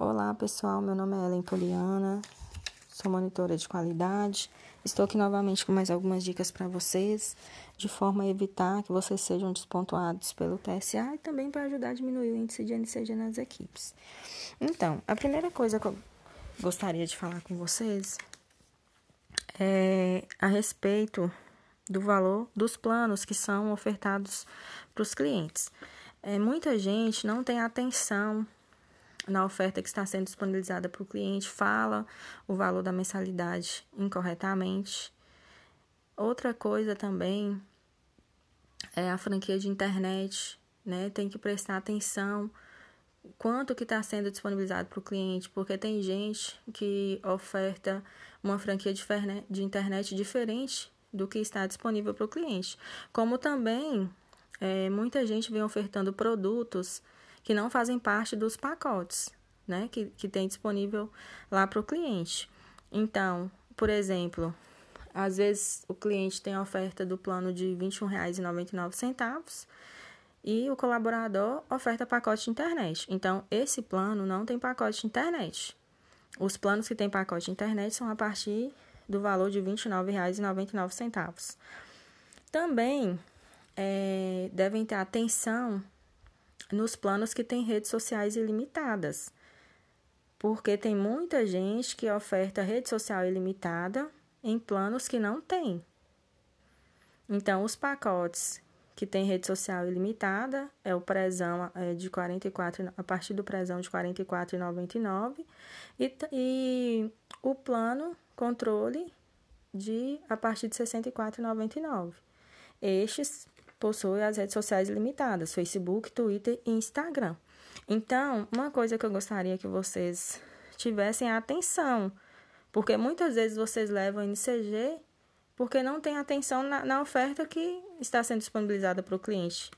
Olá pessoal, meu nome é Ellen Poliana, sou monitora de qualidade. Estou aqui novamente com mais algumas dicas para vocês, de forma a evitar que vocês sejam despontuados pelo TSA e também para ajudar a diminuir o índice de NCG nas equipes. Então, a primeira coisa que eu gostaria de falar com vocês é a respeito do valor dos planos que são ofertados para os clientes. É, muita gente não tem atenção na oferta que está sendo disponibilizada para o cliente, fala o valor da mensalidade incorretamente. Outra coisa também é a franquia de internet, né? Tem que prestar atenção quanto que está sendo disponibilizado para o cliente, porque tem gente que oferta uma franquia de internet diferente do que está disponível para o cliente. Como também é, muita gente vem ofertando produtos que não fazem parte dos pacotes, né? Que, que tem disponível lá para o cliente. Então, por exemplo, às vezes o cliente tem a oferta do plano de R$ 21,99 e o colaborador oferta pacote de internet. Então, esse plano não tem pacote de internet. Os planos que têm pacote de internet são a partir do valor de R$ 29,99. Também é, devem ter atenção nos planos que têm redes sociais ilimitadas, porque tem muita gente que oferta rede social ilimitada em planos que não tem. Então, os pacotes que tem rede social ilimitada é o prezão é, de 44 a partir do prezão de R$ 44,99 e, e o plano controle de a partir de R$ 64,99. Estes possui as redes sociais limitadas: Facebook, Twitter e Instagram. Então, uma coisa que eu gostaria que vocês tivessem atenção, porque muitas vezes vocês levam NCG porque não tem atenção na, na oferta que está sendo disponibilizada para o cliente.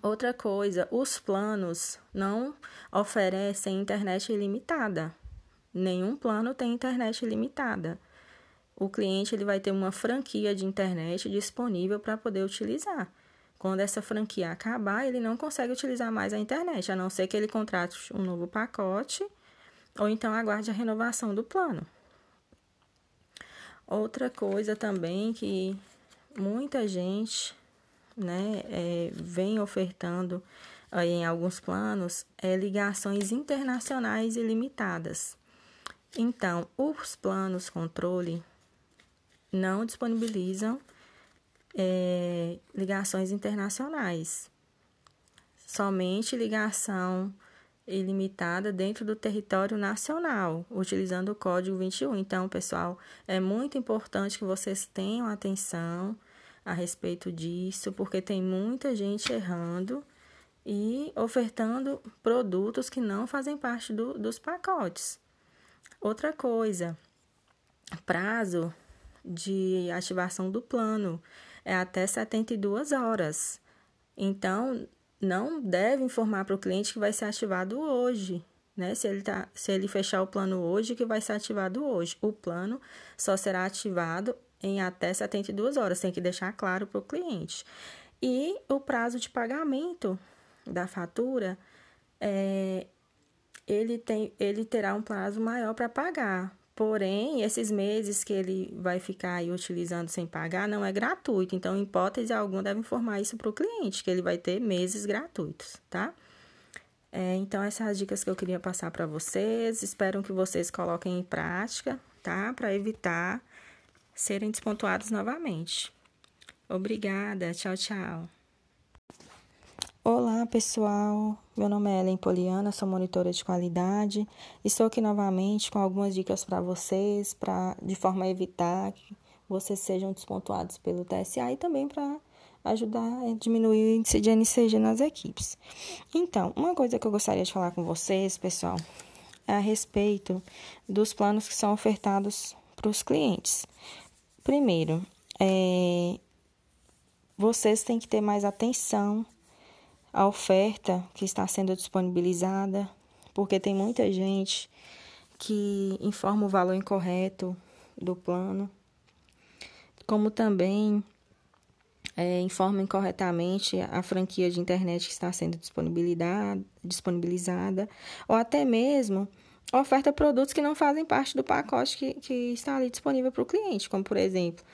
Outra coisa, os planos não oferecem internet ilimitada. Nenhum plano tem internet ilimitada o cliente ele vai ter uma franquia de internet disponível para poder utilizar. Quando essa franquia acabar, ele não consegue utilizar mais a internet, a não ser que ele contrate um novo pacote ou então aguarde a renovação do plano. Outra coisa também que muita gente né, é, vem ofertando aí em alguns planos é ligações internacionais ilimitadas. Então, os planos controle não disponibilizam é, ligações internacionais, somente ligação ilimitada dentro do território nacional, utilizando o código 21. Então, pessoal, é muito importante que vocês tenham atenção a respeito disso, porque tem muita gente errando e ofertando produtos que não fazem parte do, dos pacotes. Outra coisa, prazo de ativação do plano é até 72 horas. Então, não deve informar para o cliente que vai ser ativado hoje, né? Se ele, tá, se ele fechar o plano hoje, que vai ser ativado hoje. O plano só será ativado em até 72 horas, tem que deixar claro para o cliente. E o prazo de pagamento da fatura, é, ele, tem, ele terá um prazo maior para pagar, Porém, esses meses que ele vai ficar aí utilizando sem pagar não é gratuito. Então, em hipótese alguma, deve informar isso para o cliente, que ele vai ter meses gratuitos, tá? É, então, essas são as dicas que eu queria passar para vocês. Espero que vocês coloquem em prática, tá? Para evitar serem despontuados novamente. Obrigada. Tchau, tchau. Olá, pessoal. Meu nome é Ellen Poliana, sou monitora de qualidade. Estou aqui novamente com algumas dicas para vocês, para de forma a evitar que vocês sejam despontuados pelo TSA e também para ajudar a diminuir o índice de NCG nas equipes. Então, uma coisa que eu gostaria de falar com vocês, pessoal, é a respeito dos planos que são ofertados para os clientes. Primeiro, é, vocês têm que ter mais atenção a oferta que está sendo disponibilizada, porque tem muita gente que informa o valor incorreto do plano, como também é, informem corretamente a franquia de internet que está sendo disponibilizada, ou até mesmo oferta produtos que não fazem parte do pacote que, que está ali disponível para o cliente, como por exemplo,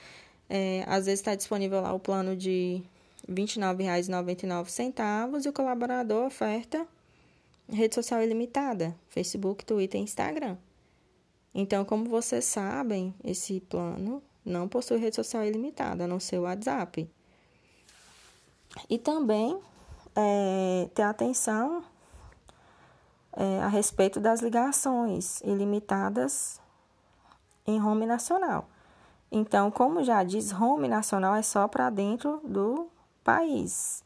é, às vezes está disponível lá o plano de R$ 29,99 e o colaborador oferta rede social ilimitada, Facebook, Twitter e Instagram. Então, como vocês sabem, esse plano não possui rede social ilimitada, a não ser o WhatsApp. E também é, ter atenção é, a respeito das ligações ilimitadas em home nacional. Então, como já diz, home nacional é só para dentro do país.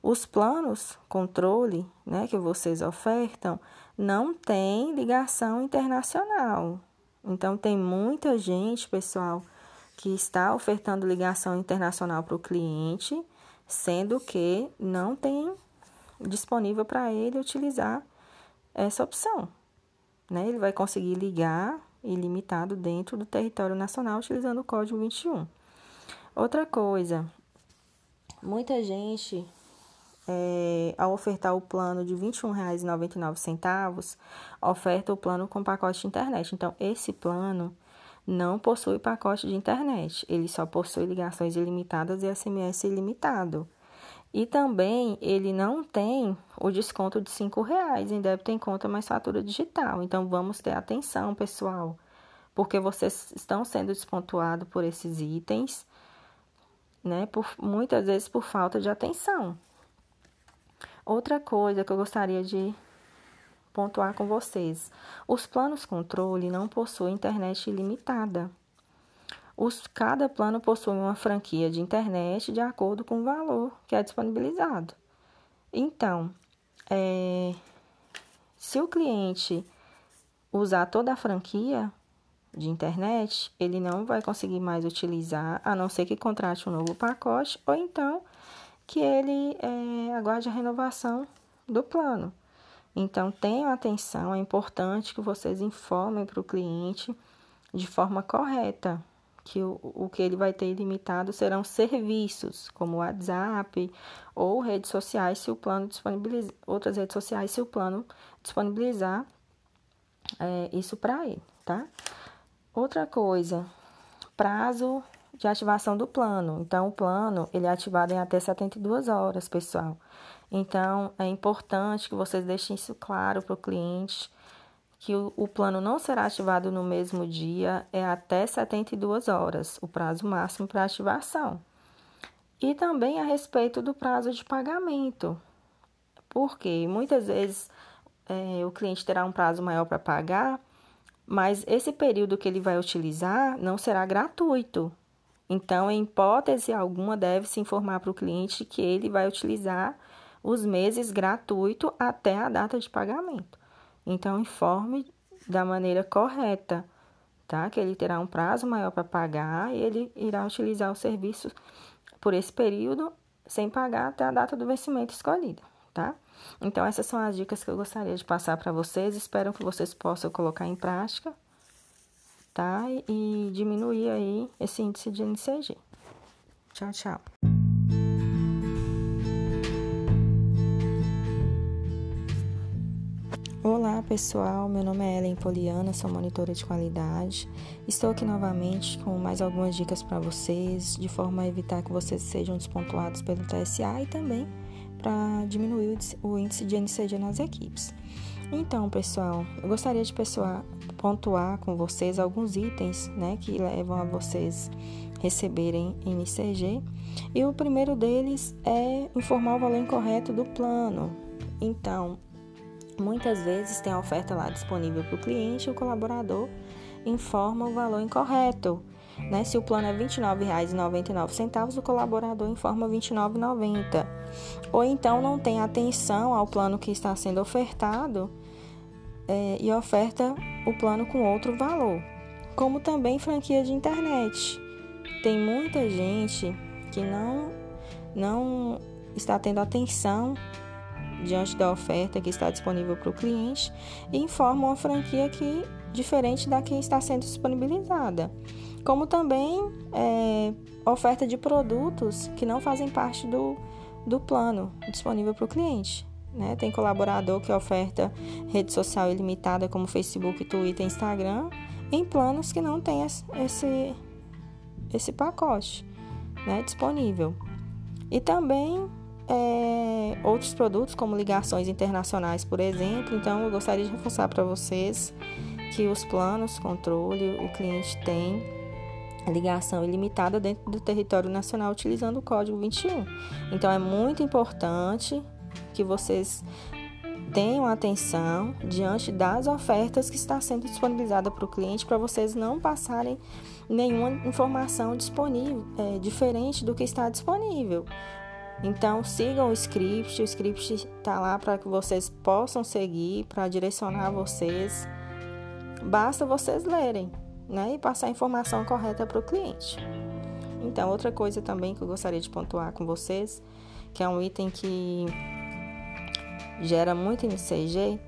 Os planos controle né, que vocês ofertam não tem ligação internacional. Então, tem muita gente, pessoal, que está ofertando ligação internacional para o cliente, sendo que não tem disponível para ele utilizar essa opção. Né? Ele vai conseguir ligar ilimitado dentro do território nacional utilizando o código 21. Outra coisa, muita gente, é, ao ofertar o plano de R$ 21,99, oferta o plano com pacote de internet. Então, esse plano não possui pacote de internet, ele só possui ligações ilimitadas e SMS ilimitado. E também ele não tem o desconto de R$ reais em débito em conta mais fatura digital. Então vamos ter atenção, pessoal, porque vocês estão sendo despontuados por esses itens, né? Por, muitas vezes por falta de atenção. Outra coisa que eu gostaria de pontuar com vocês: os planos controle não possuem internet ilimitada. Os, cada plano possui uma franquia de internet de acordo com o valor que é disponibilizado. Então, é, se o cliente usar toda a franquia de internet, ele não vai conseguir mais utilizar, a não ser que contrate um novo pacote, ou então que ele é, aguarde a renovação do plano. Então, tenham atenção, é importante que vocês informem para o cliente de forma correta que o, o que ele vai ter ilimitado serão serviços, como WhatsApp ou redes sociais, se o plano disponibilizar, outras redes sociais, se o plano disponibilizar é, isso para ele, tá? Outra coisa, prazo de ativação do plano. Então, o plano, ele é ativado em até 72 horas, pessoal. Então, é importante que vocês deixem isso claro para o cliente, que o, o plano não será ativado no mesmo dia, é até 72 horas, o prazo máximo para ativação. E também a respeito do prazo de pagamento, porque muitas vezes é, o cliente terá um prazo maior para pagar, mas esse período que ele vai utilizar não será gratuito. Então, em hipótese alguma, deve-se informar para o cliente que ele vai utilizar os meses gratuito até a data de pagamento. Então, informe da maneira correta, tá? Que ele terá um prazo maior para pagar e ele irá utilizar o serviço por esse período sem pagar até a data do vencimento escolhida, tá? Então, essas são as dicas que eu gostaria de passar para vocês. Espero que vocês possam colocar em prática, tá? E diminuir aí esse índice de NCG. Tchau, tchau. Olá pessoal, meu nome é Ellen Poliana, sou monitora de qualidade. Estou aqui novamente com mais algumas dicas para vocês, de forma a evitar que vocês sejam despontuados pelo TSA e também para diminuir o índice de NCG nas equipes. Então, pessoal, eu gostaria de pessoal, pontuar com vocês alguns itens né, que levam a vocês receberem NCG. E o primeiro deles é informar o valor incorreto do plano. Então, Muitas vezes tem a oferta lá disponível para o cliente e o colaborador informa o valor incorreto. Né? Se o plano é R$ 29,99, o colaborador informa R$ 29,90. Ou então não tem atenção ao plano que está sendo ofertado é, e oferta o plano com outro valor. Como também franquia de internet. Tem muita gente que não, não está tendo atenção diante da oferta que está disponível para o cliente e informa uma franquia que diferente da que está sendo disponibilizada, como também é, oferta de produtos que não fazem parte do, do plano disponível para o cliente. Né? Tem colaborador que oferta rede social ilimitada como Facebook, Twitter, Instagram, em planos que não tem esse, esse pacote né, disponível. E também é, outros produtos, como ligações internacionais, por exemplo. Então, eu gostaria de reforçar para vocês que os planos controle, o cliente tem ligação ilimitada dentro do território nacional utilizando o código 21. Então, é muito importante que vocês tenham atenção diante das ofertas que está sendo disponibilizada para o cliente para vocês não passarem nenhuma informação disponível é, diferente do que está disponível. Então sigam o script, o script está lá para que vocês possam seguir, para direcionar vocês. Basta vocês lerem, né, e passar a informação correta para o cliente. Então outra coisa também que eu gostaria de pontuar com vocês, que é um item que gera muito NCG,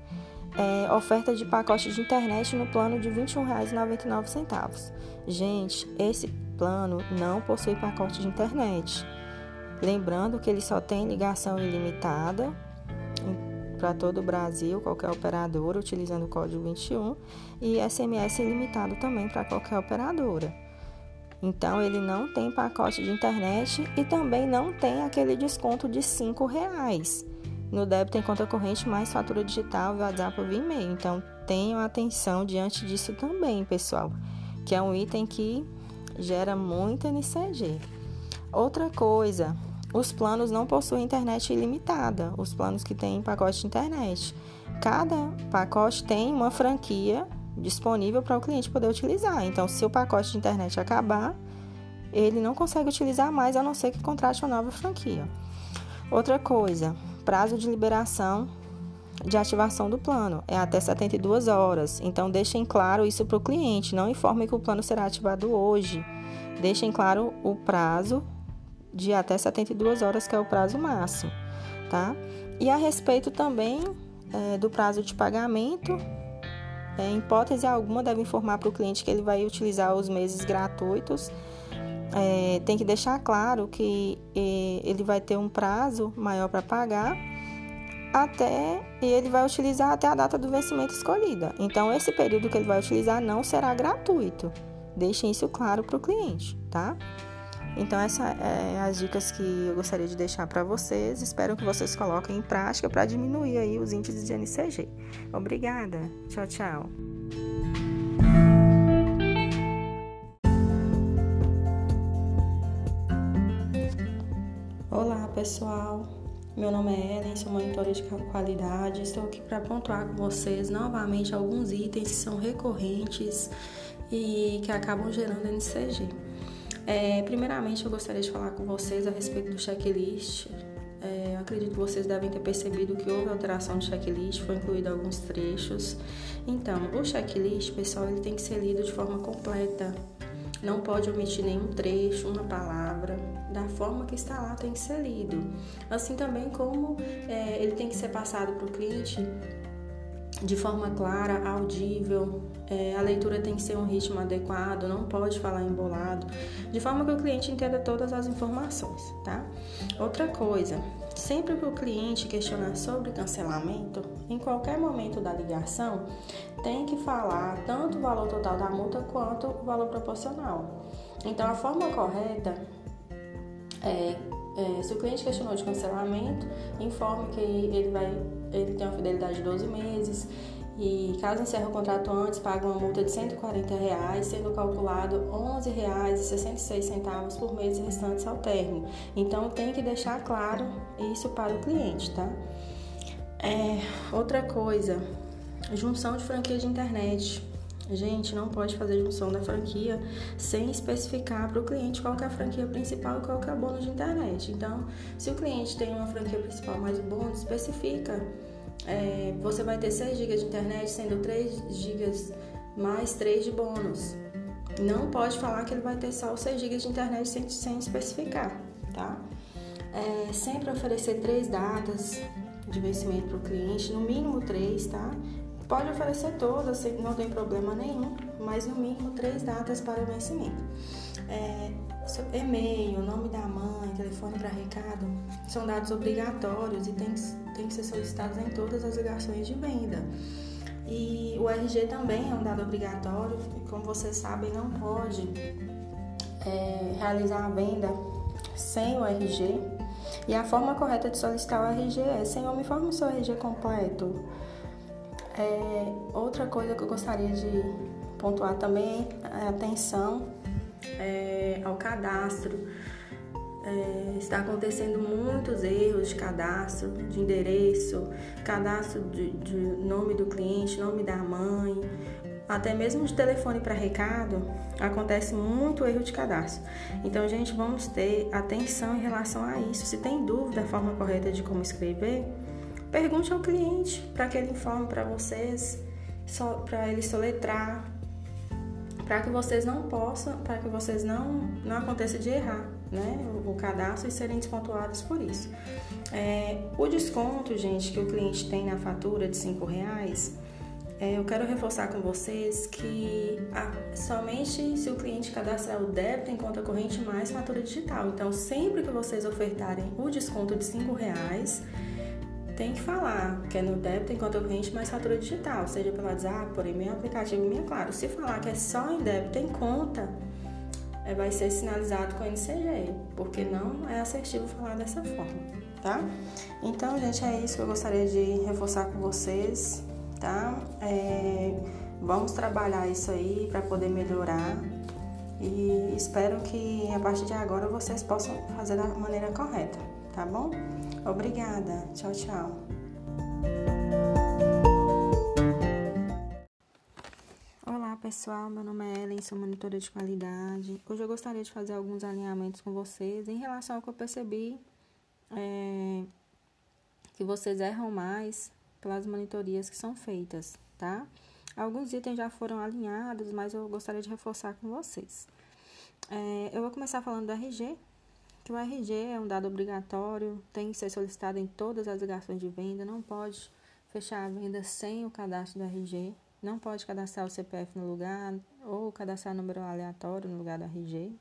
é oferta de pacote de internet no plano de R$ 21,99. Gente, esse plano não possui pacote de internet. Lembrando que ele só tem ligação ilimitada para todo o Brasil, qualquer operadora, utilizando o código 21, e SMS ilimitado também para qualquer operadora. Então, ele não tem pacote de internet e também não tem aquele desconto de R$ reais no débito em conta corrente mais fatura digital, WhatsApp ou e-mail. Então, tenham atenção diante disso também, pessoal, que é um item que gera muita NCG. Outra coisa, os planos não possuem internet ilimitada, os planos que têm pacote de internet. Cada pacote tem uma franquia disponível para o cliente poder utilizar. Então, se o pacote de internet acabar, ele não consegue utilizar mais a não ser que contrate uma nova franquia. Outra coisa, prazo de liberação de ativação do plano é até 72 horas. Então, deixem claro isso para o cliente. Não informe que o plano será ativado hoje. Deixem claro o prazo de até 72 horas, que é o prazo máximo, tá? E a respeito também é, do prazo de pagamento, é, em hipótese alguma, deve informar para o cliente que ele vai utilizar os meses gratuitos. É, tem que deixar claro que ele vai ter um prazo maior para pagar até e ele vai utilizar até a data do vencimento escolhida. Então, esse período que ele vai utilizar não será gratuito. Deixem isso claro para o cliente, tá? Então, essas é as dicas que eu gostaria de deixar para vocês. Espero que vocês coloquem em prática para diminuir aí os índices de NCG. Obrigada. Tchau, tchau. Olá, pessoal. Meu nome é Ellen, sou monitora de qualidade. Estou aqui para pontuar com vocês novamente alguns itens que são recorrentes e que acabam gerando NCG. É, primeiramente, eu gostaria de falar com vocês a respeito do checklist. É, acredito que vocês devem ter percebido que houve alteração de checklist, foi incluído alguns trechos. Então, o checklist, pessoal, ele tem que ser lido de forma completa. Não pode omitir nenhum trecho, uma palavra. Da forma que está lá, tem que ser lido. Assim também como é, ele tem que ser passado para o cliente de forma clara, audível. É, a leitura tem que ser um ritmo adequado, não pode falar embolado, de forma que o cliente entenda todas as informações, tá? Outra coisa, sempre que o cliente questionar sobre cancelamento, em qualquer momento da ligação, tem que falar tanto o valor total da multa quanto o valor proporcional. Então, a forma correta é é, se o cliente questionou de cancelamento, informe que ele vai, ele tem uma fidelidade de 12 meses e caso encerre o contrato antes, paga uma multa de 140 reais, sendo calculado R$ 11,66 por mês restantes ao término. Então tem que deixar claro isso para o cliente, tá? É, outra coisa, junção de franquia de internet. Gente, não pode fazer junção da franquia sem especificar para o cliente qual é a franquia principal e qual é o bônus de internet. Então, se o cliente tem uma franquia principal mais o bônus, especifica. É, você vai ter 6 GB de internet, sendo 3 GB mais 3 de bônus. Não pode falar que ele vai ter só os 6 GB de internet sem, sem especificar, tá? É, sempre oferecer três datas de vencimento para o cliente, no mínimo três, tá? Pode oferecer todas, não tem problema nenhum, mas no mínimo três datas para o vencimento. É, e-mail, nome da mãe, telefone para recado, são dados obrigatórios e tem, tem que ser solicitados em todas as ligações de venda. E o RG também é um dado obrigatório, e como vocês sabem, não pode é, realizar a venda sem o RG. E a forma correta de solicitar o RG é: Senhor, me informe o seu RG completo. É, outra coisa que eu gostaria de pontuar também é atenção é, ao cadastro. É, está acontecendo muitos erros de cadastro, de endereço, cadastro de, de nome do cliente, nome da mãe, até mesmo de telefone para recado, acontece muito erro de cadastro. Então, gente, vamos ter atenção em relação a isso. Se tem dúvida da forma correta de como escrever, pergunte ao cliente para que ele informe para vocês, para ele soletrar, para que vocês não possam, para que vocês não, não aconteça de errar né, o, o cadastro e serem despontuados por isso. É, o desconto, gente, que o cliente tem na fatura de cinco reais, é, eu quero reforçar com vocês que a, somente se o cliente cadastrar o débito em conta corrente mais fatura digital. Então, sempre que vocês ofertarem o desconto de cinco reais, tem que falar que é no débito enquanto corrente mais fatura digital, seja pelo WhatsApp, por e-mail, aplicativo minha claro. Se falar que é só em débito em conta, é, vai ser sinalizado com NCG, porque não é assertivo falar dessa forma, tá? Então, gente, é isso que eu gostaria de reforçar com vocês, tá? É, vamos trabalhar isso aí para poder melhorar e espero que a partir de agora vocês possam fazer da maneira correta, tá bom? Obrigada. Tchau, tchau. Olá pessoal, meu nome é Ellen, sou monitora de qualidade. Hoje eu gostaria de fazer alguns alinhamentos com vocês em relação ao que eu percebi é, que vocês erram mais pelas monitorias que são feitas, tá? Alguns itens já foram alinhados, mas eu gostaria de reforçar com vocês. É, eu vou começar falando do RG, que o RG é um dado obrigatório, tem que ser solicitado em todas as ligações de venda, não pode fechar a venda sem o cadastro do RG, não pode cadastrar o CPF no lugar ou cadastrar número aleatório no lugar do RG.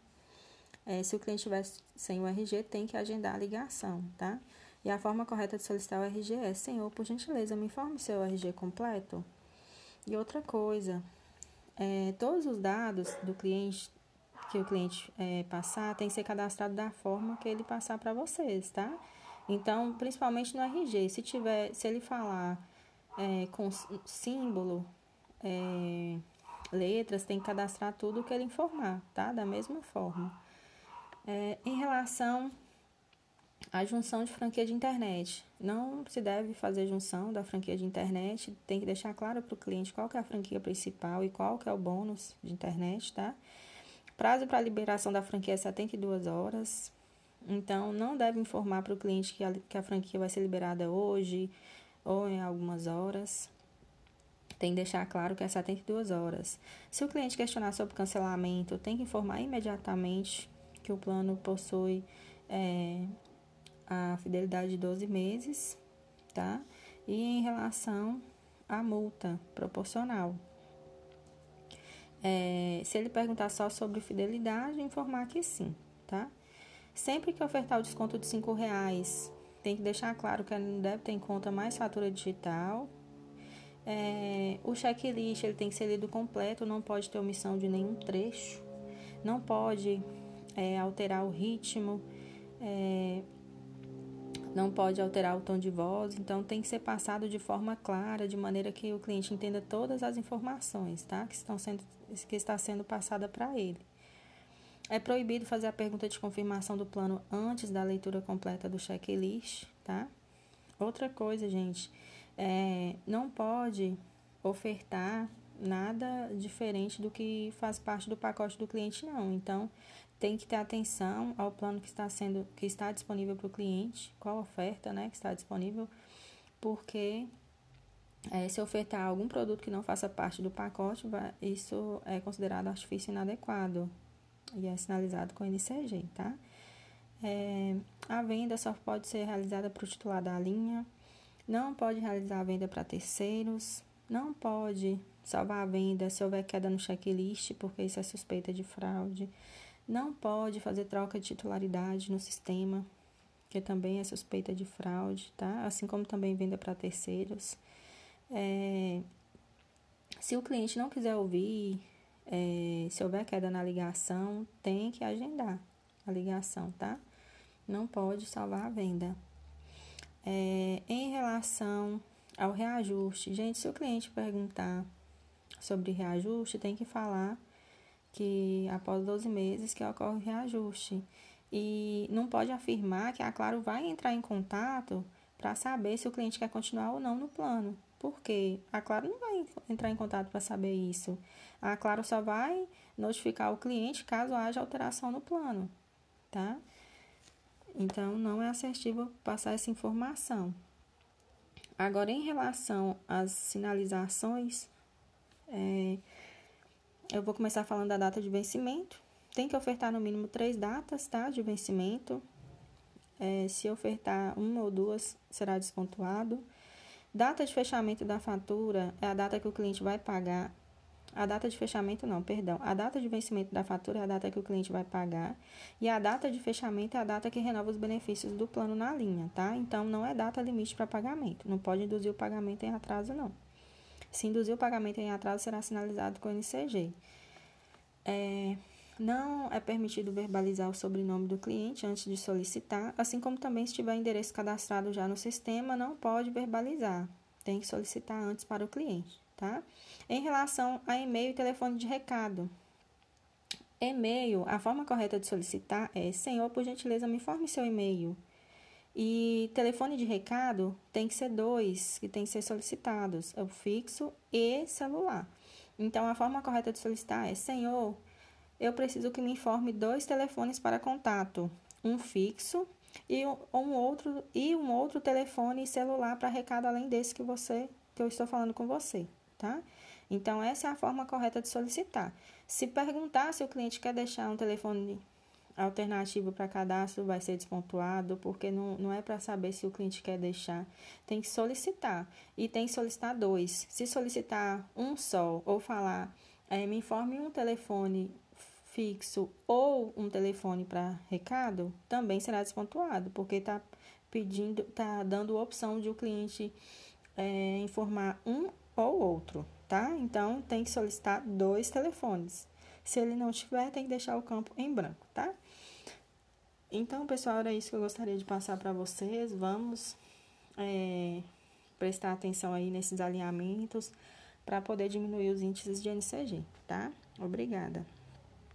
É, se o cliente estiver sem o RG, tem que agendar a ligação, tá? E a forma correta de solicitar o RG é: Senhor, por gentileza, me informe seu RG completo. E outra coisa, é, todos os dados do cliente que o cliente é, passar tem que ser cadastrado da forma que ele passar para vocês, tá? Então, principalmente no RG, se tiver, se ele falar é, com símbolo, é, letras, tem que cadastrar tudo o que ele informar, tá? Da mesma forma. É, em relação à junção de franquia de internet, não se deve fazer junção da franquia de internet, tem que deixar claro para o cliente qual que é a franquia principal e qual que é o bônus de internet, tá? Prazo para liberação da franquia é 72 horas. Então, não deve informar para o cliente que a, que a franquia vai ser liberada hoje ou em algumas horas. Tem que deixar claro que é 72 horas. Se o cliente questionar sobre cancelamento, tem que informar imediatamente que o plano possui é, a fidelidade de 12 meses, tá? E em relação à multa proporcional. É, se ele perguntar só sobre fidelidade, informar que sim, tá? Sempre que ofertar o desconto de cinco reais, tem que deixar claro que ele não deve ter em conta mais fatura digital. É, o checklist ele tem que ser lido completo, não pode ter omissão de nenhum trecho, não pode é, alterar o ritmo, é, não pode alterar o tom de voz, então tem que ser passado de forma clara, de maneira que o cliente entenda todas as informações, tá? Que estão sendo que está sendo passada para ele. É proibido fazer a pergunta de confirmação do plano antes da leitura completa do checklist, tá? Outra coisa, gente, é, não pode ofertar nada diferente do que faz parte do pacote do cliente, não. Então, tem que ter atenção ao plano que está sendo, que está disponível para o cliente, qual oferta, né, que está disponível, porque é, se ofertar algum produto que não faça parte do pacote, vai, isso é considerado artifício inadequado e é sinalizado com NCG, tá? É, a venda só pode ser realizada para o titular da linha não pode realizar a venda para terceiros, não pode salvar a venda se houver queda no checklist, porque isso é suspeita de fraude, não pode fazer troca de titularidade no sistema, que também é suspeita de fraude, tá? Assim como também venda para terceiros. É, se o cliente não quiser ouvir, é, se houver queda na ligação, tem que agendar a ligação, tá? Não pode salvar a venda. É, em relação ao reajuste, gente, se o cliente perguntar sobre reajuste, tem que falar que após 12 meses que ocorre o reajuste. E não pode afirmar que a Claro vai entrar em contato para saber se o cliente quer continuar ou não no plano. Porque a Claro não vai entrar em contato para saber isso. A Claro só vai notificar o cliente caso haja alteração no plano, tá? Então, não é assertivo passar essa informação. Agora, em relação às sinalizações, é, eu vou começar falando da data de vencimento. Tem que ofertar no mínimo três datas tá, de vencimento. É, se ofertar uma ou duas, será despontuado. Data de fechamento da fatura é a data que o cliente vai pagar a data de fechamento não, perdão. A data de vencimento da fatura é a data que o cliente vai pagar e a data de fechamento é a data que renova os benefícios do plano na linha, tá? Então não é data limite para pagamento. Não pode induzir o pagamento em atraso não. Se induzir o pagamento em atraso será sinalizado com o NCG. É, não é permitido verbalizar o sobrenome do cliente antes de solicitar, assim como também se tiver endereço cadastrado já no sistema, não pode verbalizar. Tem que solicitar antes para o cliente tá? Em relação a e-mail e telefone de recado. E-mail, a forma correta de solicitar é: Senhor, por gentileza, me informe seu e-mail. E telefone de recado tem que ser dois, que tem que ser solicitados: é o fixo e celular. Então, a forma correta de solicitar é: Senhor, eu preciso que me informe dois telefones para contato, um fixo e um outro e um outro telefone celular para recado além desse que você que eu estou falando com você tá? Então, essa é a forma correta de solicitar. Se perguntar se o cliente quer deixar um telefone alternativo para cadastro, vai ser despontuado, porque não, não é para saber se o cliente quer deixar. Tem que solicitar. E tem que solicitar dois. Se solicitar um só ou falar, é, me informe um telefone fixo ou um telefone para recado, também será despontuado, porque está pedindo, está dando opção de o cliente é, informar um ou outro, tá? Então, tem que solicitar dois telefones. Se ele não tiver, tem que deixar o campo em branco, tá? Então, pessoal, era isso que eu gostaria de passar para vocês. Vamos é, prestar atenção aí nesses alinhamentos para poder diminuir os índices de NCG, tá? Obrigada.